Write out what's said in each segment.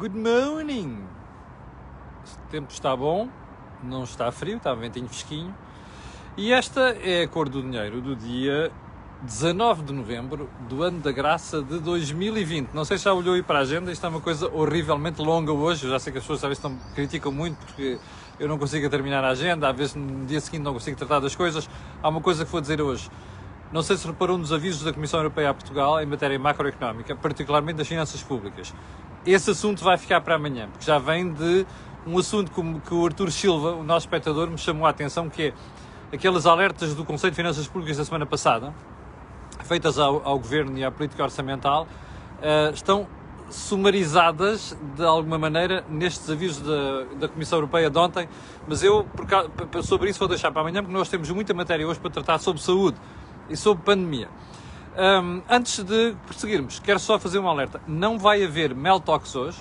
Good morning! O tempo está bom, não está frio, está um ventinho fresquinho. E esta é a cor do dinheiro do dia 19 de novembro do ano da graça de 2020. Não sei se já olhou aí para a agenda, isto é uma coisa horrivelmente longa hoje. Eu já sei que as pessoas às vezes estão, criticam muito porque eu não consigo terminar a agenda, às vezes no dia seguinte não consigo tratar das coisas. Há uma coisa que vou dizer hoje. Não sei se reparou nos avisos da Comissão Europeia a Portugal em matéria macroeconómica, particularmente das finanças públicas. Esse assunto vai ficar para amanhã, porque já vem de um assunto que o Artur Silva, o nosso espectador, me chamou a atenção, que é aqueles alertas do Conselho de Finanças Públicas da semana passada, feitas ao, ao Governo e à política orçamental, uh, estão sumarizadas de alguma maneira nestes avisos da, da Comissão Europeia de ontem, mas eu por, sobre isso vou deixar para amanhã, porque nós temos muita matéria hoje para tratar sobre saúde e sobre pandemia. Um, antes de prosseguirmos, quero só fazer um alerta. Não vai haver Mel Talks hoje,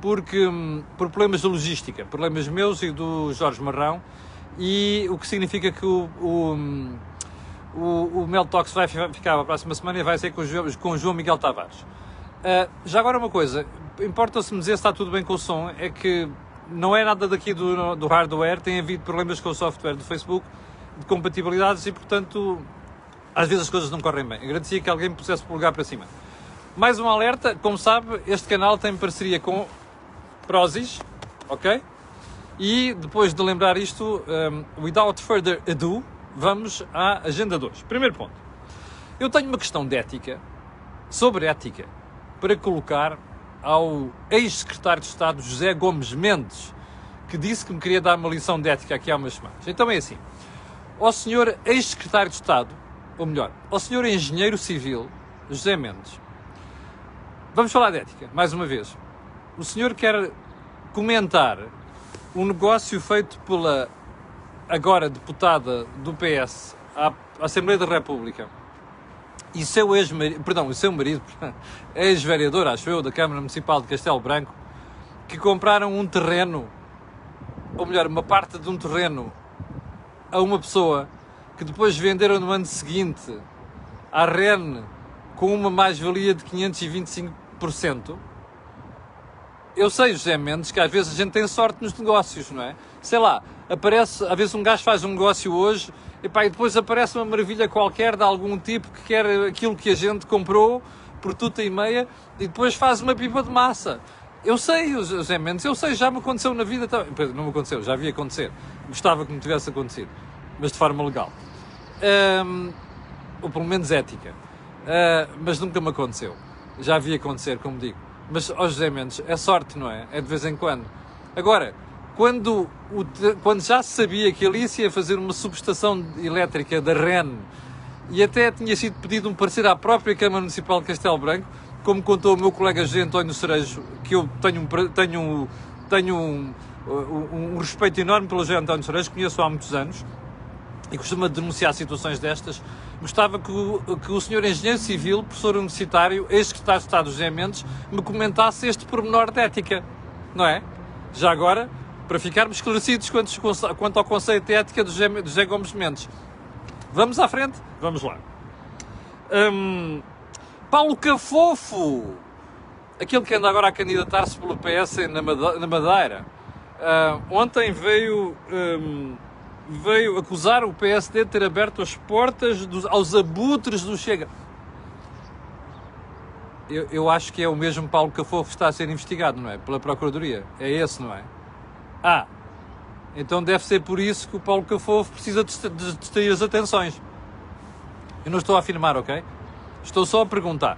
porque um, por problemas de logística, problemas meus e do Jorge Marrão, e o que significa que o, o, hum, o, o Mel Talks vai ficar a próxima semana e vai ser com o, com o João Miguel Tavares. Uh, já agora uma coisa, importa-se me dizer se está tudo bem com o som, é que não é nada daqui do, do hardware, tem havido problemas com o software do Facebook, de compatibilidades e portanto às vezes as coisas não correm bem. Agradecia que alguém me pusesse o lugar para cima. Mais um alerta, como sabe, este canal tem parceria com Prozis, ok? E depois de lembrar isto, um, without further ado, vamos à agenda 2. Primeiro ponto. Eu tenho uma questão de ética, sobre ética, para colocar ao ex-secretário de Estado José Gomes Mendes, que disse que me queria dar uma lição de ética aqui há umas semanas. Então é assim. Ao senhor ex-secretário de Estado, ou melhor, ao senhor engenheiro civil José Mendes. Vamos falar de ética, mais uma vez. O senhor quer comentar um negócio feito pela agora deputada do PS à Assembleia da República e seu ex-marido, perdão, o seu marido, ex-vereador, acho eu, da Câmara Municipal de Castelo Branco, que compraram um terreno, ou melhor, uma parte de um terreno a uma pessoa que depois venderam no ano seguinte à REN com uma mais-valia de 525%. Eu sei, José Mendes, que às vezes a gente tem sorte nos negócios, não é? Sei lá, aparece, às vezes um gajo faz um negócio hoje e, e depois aparece uma maravilha qualquer de algum tipo que quer aquilo que a gente comprou por tuta e meia e depois faz uma pipa de massa. Eu sei, José Mendes, eu sei, já me aconteceu na vida. Não me aconteceu, já havia acontecer. Gostava que me tivesse acontecido, mas de forma legal um, ou pelo menos ética. Uh, mas nunca me aconteceu. Já vi acontecer, como digo. Mas, ó José Mendes, é sorte, não é? É de vez em quando. Agora, quando, o, quando já se sabia que ele ia fazer uma subestação elétrica da REN e até tinha sido pedido um parecer à própria Câmara Municipal de Castelo Branco, como contou o meu colega José António Cerejo, que eu tenho, tenho, tenho um, um, um respeito enorme pelo José António Cerejo, conheço há muitos anos, e costuma denunciar situações destas, gostava que o, que o senhor engenheiro civil, professor universitário, ex-secretário de Estado José Mendes, me comentasse este pormenor de ética, não é? Já agora, para ficarmos esclarecidos quanto, quanto ao conceito de ética José, de José Gomes Mendes. Vamos à frente? Vamos lá. Hum, Paulo Cafofo, aquele que anda agora a candidatar-se pelo PS na Madeira, uh, ontem veio... Um, veio acusar o PSD de ter aberto as portas dos, aos abutres do Chega. Eu, eu, acho que é o mesmo Paulo Cafofo que está a ser investigado, não é? Pela Procuradoria. É esse, não é? Ah, então deve ser por isso que o Paulo Cafofo precisa distrair as atenções. Eu não estou a afirmar, ok? Estou só a perguntar.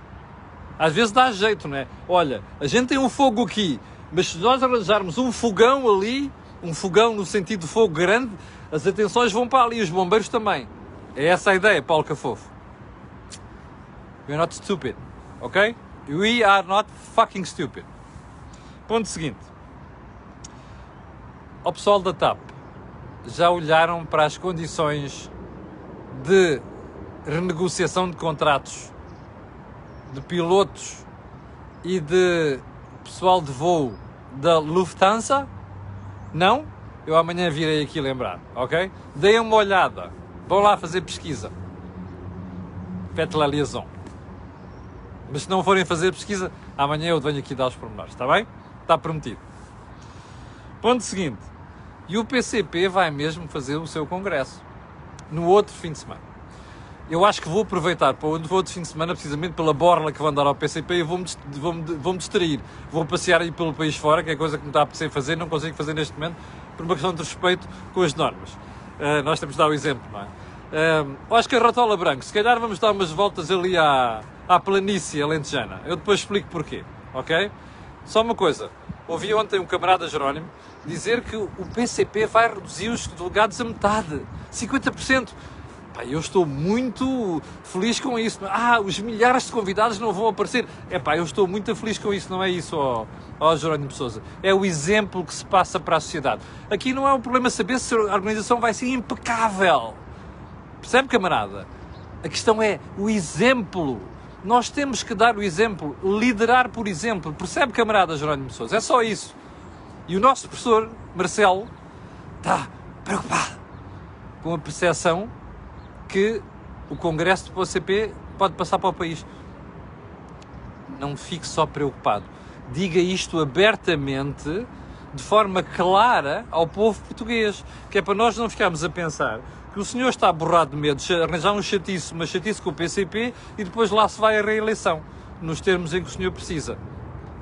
Às vezes dá jeito, não é? Olha, a gente tem um fogo aqui, mas se nós arranjarmos um fogão ali, um fogão no sentido de fogo grande, as atenções vão para ali, os bombeiros também. É essa a ideia, Paulo Cafofo. We're not stupid, ok? We are not fucking stupid. Ponto seguinte. Ao pessoal da TAP, já olharam para as condições de renegociação de contratos de pilotos e de pessoal de voo da Lufthansa? Não? Eu amanhã virei aqui lembrar, ok? Deem uma olhada. Vão lá fazer pesquisa. Faites la liaison. Mas se não forem fazer pesquisa, amanhã eu venho aqui dar os pormenores, está bem? Está prometido. Ponto seguinte. E o PCP vai mesmo fazer o seu congresso no outro fim de semana. Eu acho que vou aproveitar para o outro fim de semana, precisamente pela borla que vão dar ao PCP, e vou-me vou -me, vou -me distrair. Vou passear aí pelo país fora, que é coisa que me está a apetecer fazer, não consigo fazer neste momento, por uma questão de respeito com as normas. Uh, nós temos de dar o exemplo, não é? Uh, Oscar Ratola Branco, se calhar vamos dar umas voltas ali à, à planície alentejana. Eu depois explico porquê, ok? Só uma coisa, ouvi ontem um camarada Jerónimo dizer que o PCP vai reduzir os delegados a metade, 50%. Pá, eu estou muito feliz com isso. Ah, os milhares de convidados não vão aparecer. É pá, eu estou muito feliz com isso, não é isso, ó, ó Jerónimo Souza. É o exemplo que se passa para a sociedade. Aqui não é um problema saber se a organização vai ser impecável. Percebe, camarada? A questão é o exemplo. Nós temos que dar o exemplo, liderar por exemplo. Percebe, camarada Jerónimo Souza? É só isso. E o nosso professor, Marcelo, está preocupado com a percepção que o Congresso do OCP pode passar para o país. Não fique só preocupado. Diga isto abertamente, de forma clara, ao povo português. Que é para nós não ficarmos a pensar que o senhor está borrado de medo de arranjar um chatice, uma chatice com o PCP e depois lá se vai a reeleição, nos termos em que o senhor precisa.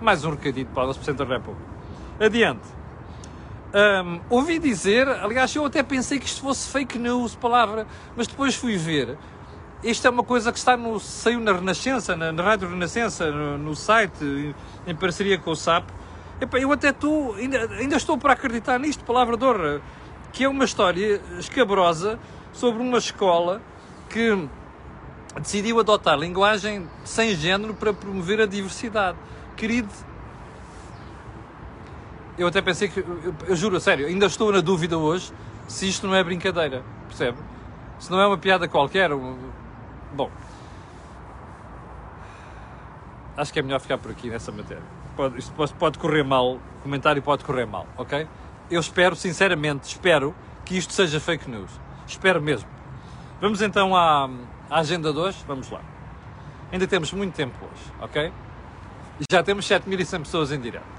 Mais um recadinho para o Presidente da República. Adiante. Um, ouvi dizer, aliás, eu até pensei que isto fosse fake news, palavra, mas depois fui ver. Isto é uma coisa que está no, saiu na Renascença, na, na Rádio Renascença, no, no, site, em parceria com o SAP. Epá, eu até estou, ainda, ainda estou para acreditar nisto, palavra de que é uma história escabrosa sobre uma escola que decidiu adotar linguagem sem género para promover a diversidade. Querido eu até pensei que, eu, eu juro, sério, ainda estou na dúvida hoje se isto não é brincadeira, percebe? Se não é uma piada qualquer, bom, acho que é melhor ficar por aqui nessa matéria. Pode, isto pode correr mal, o comentário pode correr mal, ok? Eu espero, sinceramente, espero que isto seja fake news. Espero mesmo. Vamos então à, à agenda de hoje, vamos lá. Ainda temos muito tempo hoje, ok? E já temos 7.100 pessoas em direto.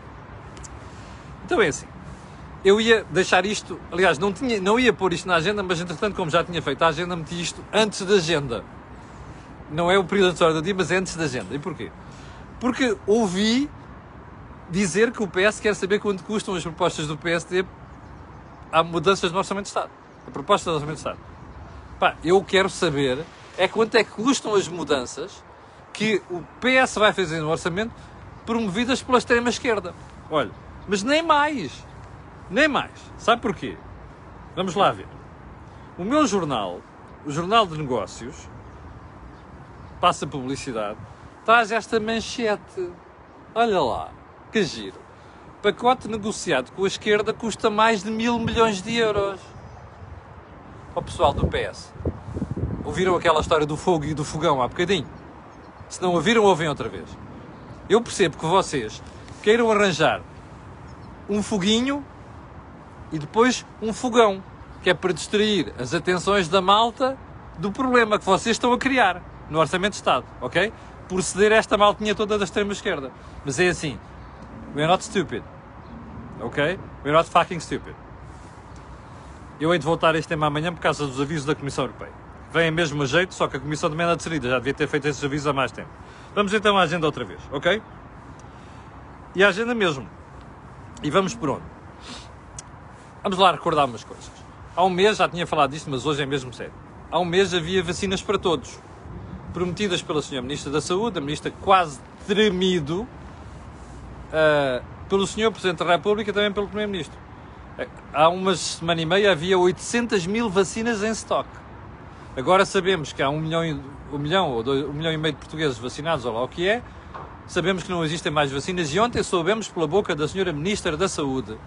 Então é assim. Eu ia deixar isto, aliás, não, tinha, não ia pôr isto na agenda, mas entretanto, como já tinha feito a agenda, meti isto antes da agenda. Não é o período de do dia, mas é antes da agenda. E porquê? Porque ouvi dizer que o PS quer saber quanto custam as propostas do PSD a mudanças no Orçamento de Estado. A proposta do Orçamento de Estado. Pá, eu quero saber é quanto é que custam as mudanças que o PS vai fazer no Orçamento promovidas pela extrema-esquerda. Olha, mas nem mais. Nem mais. Sabe porquê? Vamos lá ver. O meu jornal, o Jornal de Negócios, passa publicidade, traz esta manchete. Olha lá, que giro. Pacote negociado com a esquerda custa mais de mil milhões de euros. Ó pessoal do PS, ouviram aquela história do fogo e do fogão há bocadinho? Se não ouviram, ouvem outra vez. Eu percebo que vocês queiram arranjar um foguinho e depois um fogão, que é para distrair as atenções da malta do problema que vocês estão a criar no Orçamento de Estado, ok? Por ceder esta maltinha toda da extrema-esquerda. Mas é assim, we're not stupid, ok? We're not fucking stupid. Eu hei de voltar a este tema amanhã por causa dos avisos da Comissão Europeia. Vêm mesmo jeito, só que a Comissão também anda decidida, já devia ter feito esses avisos há mais tempo. Vamos então à agenda outra vez, ok? E a agenda mesmo e vamos por onde? Vamos lá recordar umas coisas. Há um mês, já tinha falado disto, mas hoje é mesmo sério. Há um mês havia vacinas para todos, prometidas pela Sra. Ministra da Saúde, a Ministra quase tremido, uh, pelo Sr. Presidente da República e também pelo Primeiro-Ministro. Há umas semana e meia havia 800 mil vacinas em stock. Agora sabemos que há um milhão, um milhão ou dois, um milhão e meio de portugueses vacinados, ou lá o que é, Sabemos que não existem mais vacinas e ontem soubemos pela boca da senhora Ministra da Saúde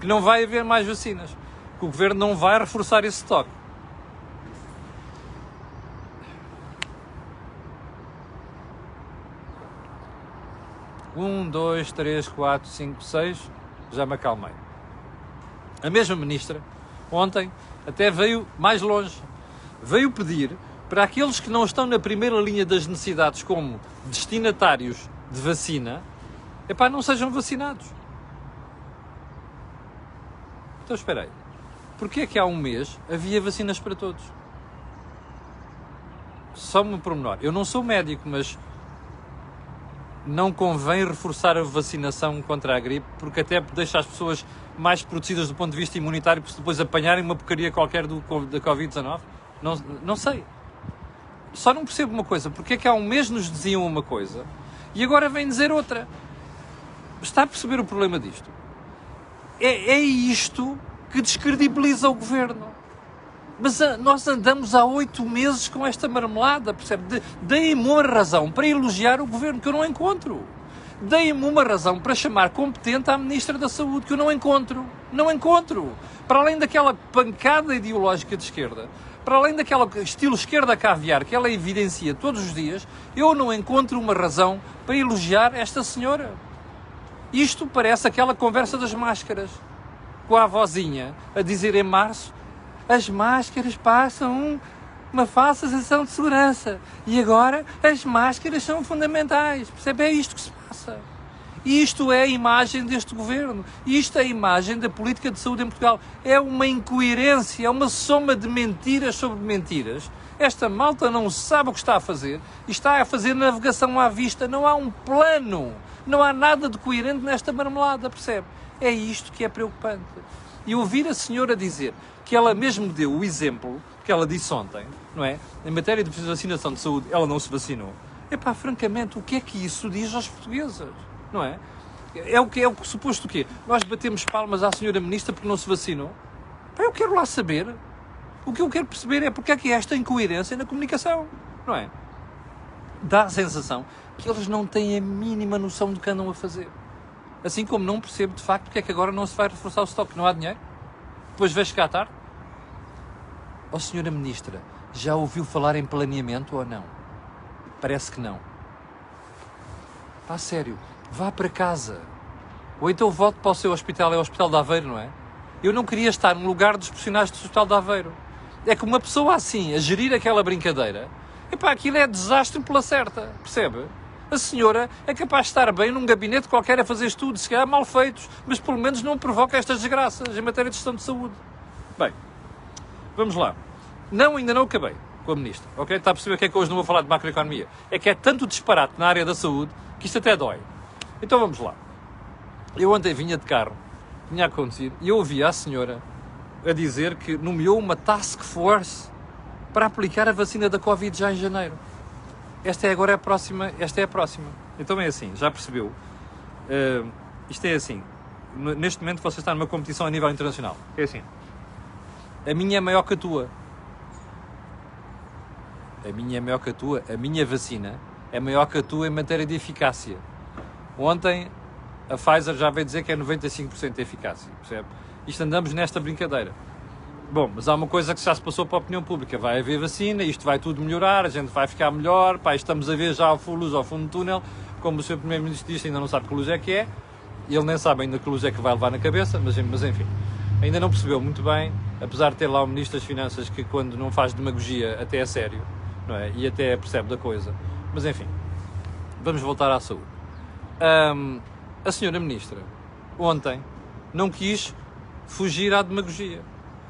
que não vai haver mais vacinas, que o Governo não vai reforçar esse estoque. Um, dois, três, quatro, cinco, seis. Já me acalmei. A mesma ministra, ontem, até veio mais longe. Veio pedir para aqueles que não estão na primeira linha das necessidades como destinatários de vacina, epá, não sejam vacinados. Então espera aí. Porquê é que há um mês havia vacinas para todos? Só um pormenor. Eu não sou médico, mas não convém reforçar a vacinação contra a gripe, porque até deixa as pessoas mais protegidas do ponto de vista imunitário, porque depois apanharem uma porcaria qualquer do, da Covid-19? Não, não sei. Só não percebo uma coisa, porque é que há um mês nos diziam uma coisa e agora vem dizer outra. Está a perceber o problema disto? É, é isto que descredibiliza o governo. Mas ah, nós andamos há oito meses com esta marmelada, percebe? Deem-me uma razão para elogiar o governo que eu não encontro. Deem-me uma razão para chamar competente à Ministra da Saúde que eu não encontro. Não encontro. Para além daquela pancada ideológica de esquerda, para além daquela estilo esquerda caviar que ela evidencia todos os dias, eu não encontro uma razão para elogiar esta senhora. Isto parece aquela conversa das máscaras, com a avózinha a dizer em março: as máscaras passam uma falsa sensação de segurança e agora as máscaras são fundamentais. Percebe? É isto que se passa. Isto é a imagem deste governo. Isto é a imagem da política de saúde em Portugal. É uma incoerência, é uma soma de mentiras sobre mentiras. Esta malta não sabe o que está a fazer e está a fazer navegação à vista. Não há um plano, não há nada de coerente nesta marmelada, percebe? É isto que é preocupante. E ouvir a senhora dizer que ela mesmo deu o exemplo que ela disse ontem, não é? Em matéria de vacinação de saúde, ela não se vacinou. Epá, francamente, o que é que isso diz aos portugueses? Não é? É o que é o suposto o quê? Nós batemos palmas à senhora ministra porque não se vacinou. Eu quero lá saber. O que eu quero perceber é porque é que esta incoerência na comunicação, não é? Dá a sensação que eles não têm a mínima noção do que andam a fazer. Assim como não percebo de facto porque é que agora não se vai reforçar o estoque, não há dinheiro. Depois vejo cá à tarde. Ó oh, senhora ministra, já ouviu falar em planeamento ou não? Parece que não. Pá, sério, vá para casa. Ou então volte para o seu hospital, é o Hospital de Aveiro, não é? Eu não queria estar no lugar dos profissionais do Hospital de Aveiro. É que uma pessoa assim, a gerir aquela brincadeira, epá, aquilo é desastre pela certa, percebe? A senhora é capaz de estar bem num gabinete qualquer a fazer estudos, se calhar mal feitos, mas pelo menos não provoca estas desgraças em matéria de gestão de saúde. Bem, vamos lá. Não, ainda não acabei com a ministra, ok? Está a perceber que é que hoje não vou falar de macroeconomia? É que é tanto disparate na área da saúde que isto até dói. Então vamos lá. Eu ontem vinha de carro, tinha acontecido, e eu ouvi a senhora a dizer que nomeou uma task force para aplicar a vacina da Covid já em janeiro. Esta é agora a próxima, esta é a próxima. Então é assim, já percebeu? Uh, isto é assim, neste momento você está numa competição a nível internacional. É assim, a minha é maior que a tua. A minha é maior que a tua. A minha vacina é maior que a tua em matéria de eficácia. Ontem a Pfizer já veio dizer que é 95% de eficácia, percebe? Isto andamos nesta brincadeira. Bom, mas há uma coisa que já se passou para a opinião pública. Vai haver vacina, isto vai tudo melhorar, a gente vai ficar melhor, pá, estamos a ver já a luz ao fundo do túnel, como o Sr. Primeiro-Ministro disse, ainda não sabe que luz é que é, ele nem sabe ainda que luz é que vai levar na cabeça, mas, mas enfim, ainda não percebeu muito bem, apesar de ter lá o Ministro das Finanças que quando não faz demagogia até é sério, não é? E até percebe da coisa. Mas enfim, vamos voltar à saúde. Um, a senhora ministra, ontem, não quis fugir à demagogia.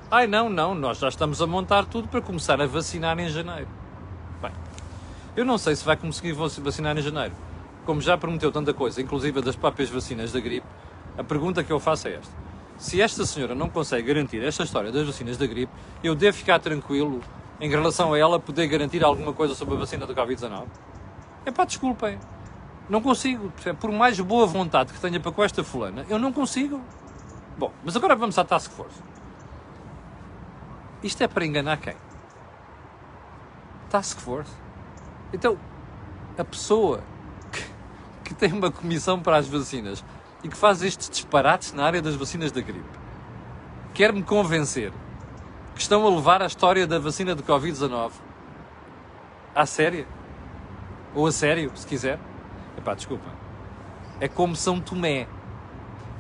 Ai, não, não, nós já estamos a montar tudo para começar a vacinar em janeiro. Bem, eu não sei se vai conseguir vacinar em janeiro. Como já prometeu tanta coisa, inclusive das próprias vacinas da gripe, a pergunta que eu faço é esta. Se esta senhora não consegue garantir esta história das vacinas da gripe, eu devo ficar tranquilo em relação a ela poder garantir alguma coisa sobre a vacina do Covid-19? É pá, desculpem. Não consigo. Por mais boa vontade que tenha para com esta fulana, eu não consigo. Bom, mas agora vamos à Task Force. Isto é para enganar quem? Task Force? Então, a pessoa que, que tem uma comissão para as vacinas e que faz estes disparates na área das vacinas da gripe quer-me convencer que estão a levar a história da vacina de Covid-19 à séria? Ou a sério, se quiser? Epá, desculpa. É como São Tomé.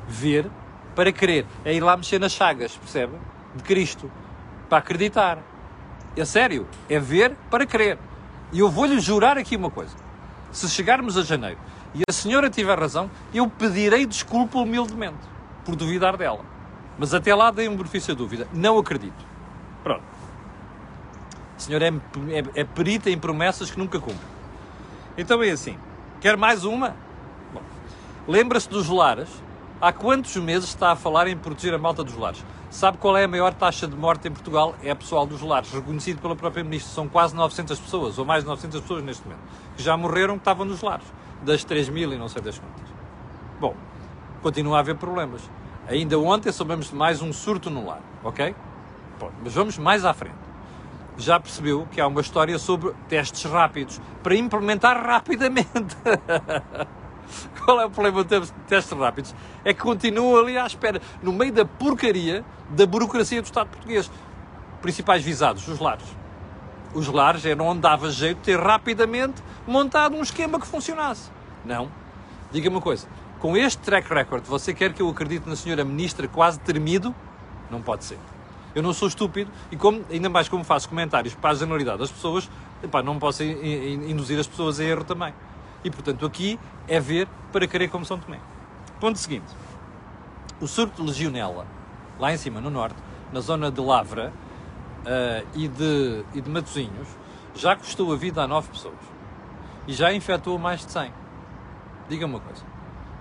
Ver para crer. É ir lá mexer nas chagas, percebe? De Cristo. Para acreditar. É sério. É ver para crer. E eu vou-lhe jurar aqui uma coisa. Se chegarmos a janeiro e a senhora tiver razão, eu pedirei desculpa humildemente por duvidar dela. Mas até lá dei um benefício da dúvida. Não acredito. Pronto. O senhor é, é, é perita em promessas que nunca cumpre. Então é assim. Quer mais uma? Lembra-se dos lares? Há quantos meses está a falar em proteger a malta dos lares? Sabe qual é a maior taxa de morte em Portugal? É a pessoal dos lares, reconhecido pela própria Ministra. São quase 900 pessoas, ou mais de 900 pessoas neste momento, que já morreram que estavam nos lares. Das 3 mil e não sei das quantas. Bom, continua a haver problemas. Ainda ontem soubemos de mais um surto no lar, ok? Bom, mas vamos mais à frente. Já percebeu que há uma história sobre testes rápidos para implementar rapidamente. Qual é o problema de testes rápidos? É que continua ali à espera, no meio da porcaria da burocracia do Estado português. Principais visados, os lares. Os lares eram onde dava jeito de ter rapidamente montado um esquema que funcionasse. Não. Diga-me uma coisa, com este track record, você quer que eu acredite na senhora ministra quase termido? Não pode ser. Eu não sou estúpido e como, ainda mais como faço comentários para a generalidade das pessoas, epá, não posso induzir as pessoas a erro também. E, portanto, aqui é ver para querer como São Tomé. Ponto seguinte. O surto de legionela, lá em cima, no norte, na zona de Lavra uh, e, de, e de Matosinhos, já custou a vida a nove pessoas. E já infectou mais de 100. Diga-me uma coisa.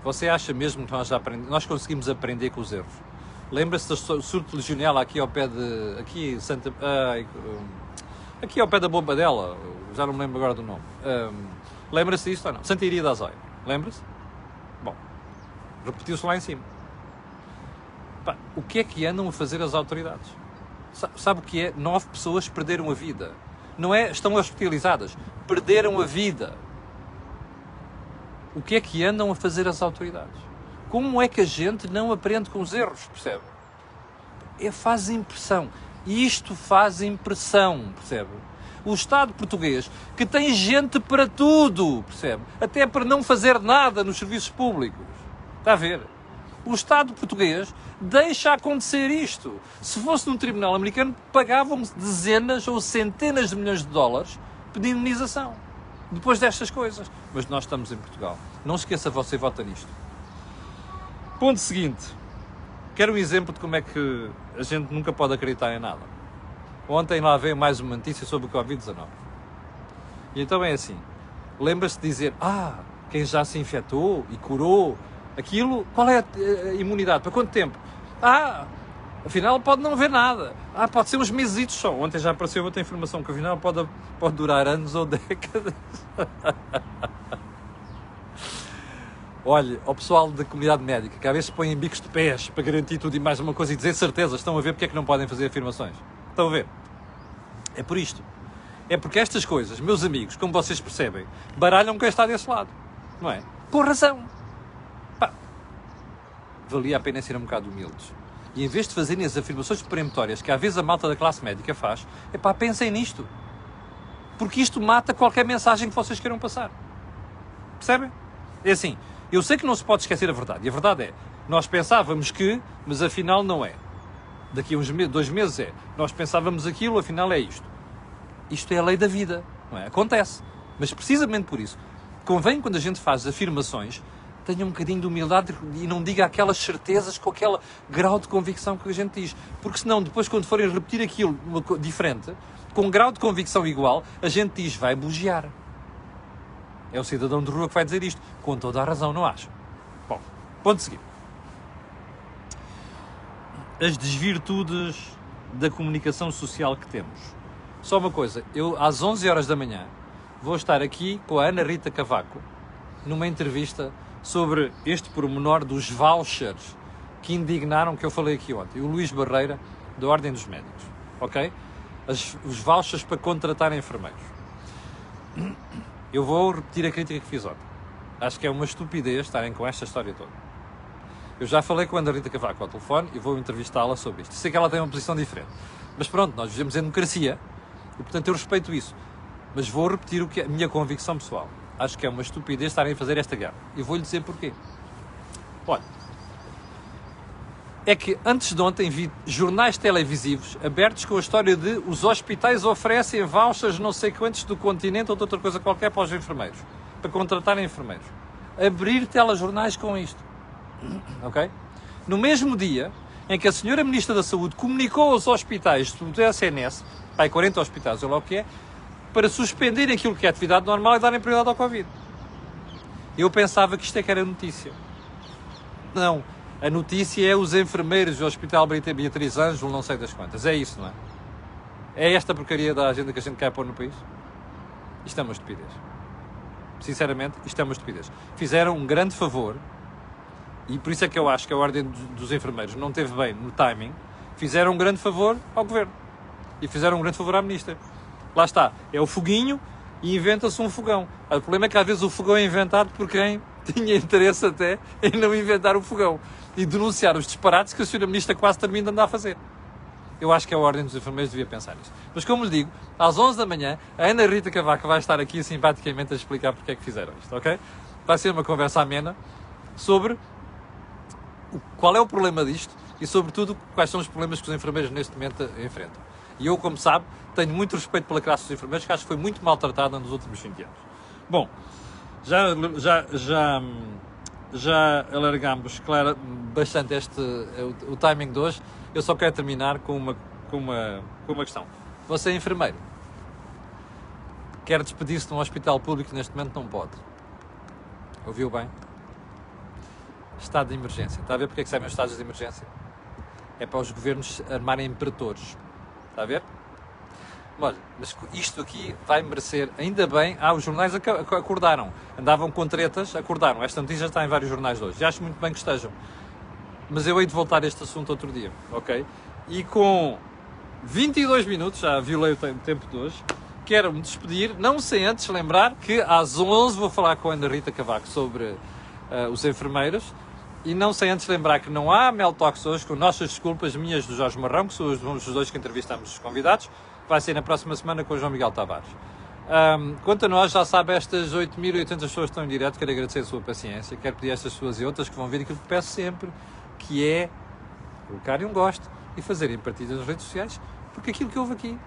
Você acha mesmo que nós, já aprendemos, nós conseguimos aprender com os erros? Lembra-se do surto de legionela aqui ao pé de... Aqui, Santa... Uh, aqui ao pé da bomba dela, já não me lembro agora do nome. Uh, Lembra-se disto ou não? Santa Iria da Azóia. Lembra-se? Bom, repetiu-se lá em cima. Pá, o que é que andam a fazer as autoridades? Sabe o que é? Nove pessoas perderam a vida. Não é estão hospitalizadas, perderam a vida. O que é que andam a fazer as autoridades? Como é que a gente não aprende com os erros, percebe? É, faz impressão. Isto faz impressão, percebe? o Estado português, que tem gente para tudo, percebe? Até para não fazer nada nos serviços públicos. Está a ver? O Estado português deixa acontecer isto. Se fosse num tribunal americano, pagavam-se dezenas ou centenas de milhões de dólares de indenização. Depois destas coisas. Mas nós estamos em Portugal. Não esqueça, você vota nisto. Ponto seguinte. Quero um exemplo de como é que a gente nunca pode acreditar em nada. Ontem lá veio mais uma notícia sobre o Covid-19. E então é assim: lembra-se de dizer, ah, quem já se infectou e curou, aquilo, qual é a, imunidade? Para quanto tempo? Ah, afinal pode não haver nada. Ah, pode ser uns meses só. Ontem já apareceu outra informação que afinal pode, pode durar anos ou décadas. Olha, ao pessoal da comunidade médica, que às vezes põem bicos de pés para garantir tudo e mais uma coisa e dizer certeza, estão a ver porque é que não podem fazer afirmações. Estão a ver? É por isto. É porque estas coisas, meus amigos, como vocês percebem, baralham quem está desse lado. Não é? Com razão. Pá. Valia a pena ser um bocado humildes. E em vez de fazerem as afirmações peremptórias que às vezes a malta da classe médica faz, é pá, pensem nisto. Porque isto mata qualquer mensagem que vocês queiram passar. Percebem? É assim, eu sei que não se pode esquecer a verdade. E a verdade é, nós pensávamos que, mas afinal não é daqui a uns meses, dois meses é, nós pensávamos aquilo, afinal é isto. Isto é a lei da vida, não é? Acontece. Mas precisamente por isso, convém quando a gente faz afirmações, tenha um bocadinho de humildade e não diga aquelas certezas com aquele grau de convicção que a gente diz. Porque senão, depois, quando forem repetir aquilo diferente, com um grau de convicção igual, a gente diz, vai bugiar. É o cidadão de rua que vai dizer isto. Com toda a razão, não acho? Bom, ponto seguinte as desvirtudes da comunicação social que temos. Só uma coisa, eu às 11 horas da manhã vou estar aqui com a Ana Rita Cavaco numa entrevista sobre este pormenor dos vouchers que indignaram que eu falei aqui ontem. O Luís Barreira, da Ordem dos Médicos, ok? As, os vouchers para contratar enfermeiros. Eu vou repetir a crítica que fiz ontem. Acho que é uma estupidez estarem com esta história toda. Eu já falei com a Ana Rita Cavaco ao telefone e vou entrevistá-la sobre isto. Sei que ela tem uma posição diferente. Mas pronto, nós vivemos em democracia e, portanto, eu respeito isso. Mas vou repetir o que é a minha convicção pessoal. Acho que é uma estupidez estarem a fazer esta guerra. E vou-lhe dizer porquê. Olha, é que antes de ontem vi jornais televisivos abertos com a história de os hospitais oferecem vouchers não sei quantos do continente ou de outra coisa qualquer para os enfermeiros, para contratarem enfermeiros. Abrir telejornais com isto. Ok? No mesmo dia, em que a senhora Ministra da Saúde comunicou aos hospitais do SNS, pai 40 hospitais, ou lá o que é, para suspenderem aquilo que é atividade normal e darem prioridade ao Covid. Eu pensava que isto é que era notícia. Não. A notícia é os enfermeiros do Hospital Beatriz Ângelo, não sei das quantas. É isso, não é? É esta porcaria da agenda que a gente quer pôr no país? Isto é uma estupidez. Sinceramente, isto é uma estupidez. Fizeram um grande favor, e por isso é que eu acho que a Ordem dos Enfermeiros não teve bem no timing, fizeram um grande favor ao Governo. E fizeram um grande favor à Ministra. Lá está, é o foguinho e inventa-se um fogão. O problema é que às vezes o fogão é inventado por quem tinha interesse até em não inventar o fogão e denunciar os disparates que a Sra. Ministra quase termina de andar a fazer. Eu acho que a Ordem dos Enfermeiros devia pensar nisso. Mas como lhe digo, às 11 da manhã, a Ana Rita Cavaco vai estar aqui simpaticamente a explicar porque é que fizeram isto, ok? Vai ser uma conversa amena sobre qual é o problema disto e, sobretudo, quais são os problemas que os enfermeiros neste momento enfrentam. E eu, como sabe, tenho muito respeito pela classe dos enfermeiros, que acho que foi muito maltratada nos últimos 20 anos. Bom, já, já, já, já alargámos claro, bastante este, o, o timing de hoje. Eu só quero terminar com uma, com uma, com uma questão. Você é enfermeiro. Quer despedir-se de um hospital público neste momento? Não pode. Ouviu bem? Estado de emergência. Está a ver porque é que servem os estados de emergência? É para os governos armarem pretores. Está a ver? Olha, mas isto aqui vai merecer, ainda bem, ah, os jornais acordaram, andavam com tretas, acordaram. Esta notícia está em vários jornais hoje, e acho muito bem que estejam. Mas eu hei de voltar a este assunto outro dia, ok? E com 22 minutos, já violei o tempo de hoje, quero me despedir, não sem antes lembrar que às 11 vou falar com a Ana Rita Cavaco sobre uh, os enfermeiros, e não sem antes lembrar que não há Mel Talks hoje, com nossas desculpas minhas do Jorge Marrão, que são os dois que entrevistamos os convidados, vai ser na próxima semana com o João Miguel Tavares. Um, quanto a nós, já sabe, estas 8.800 pessoas estão em direto, quero agradecer a sua paciência, quero pedir a estas pessoas e outras que vão vir aquilo que peço sempre, que é colocarem um gosto e fazerem partidas nas redes sociais, porque aquilo que houve aqui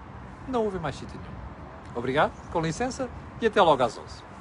não houve mais sítio nenhum. Obrigado, com licença e até logo às 11.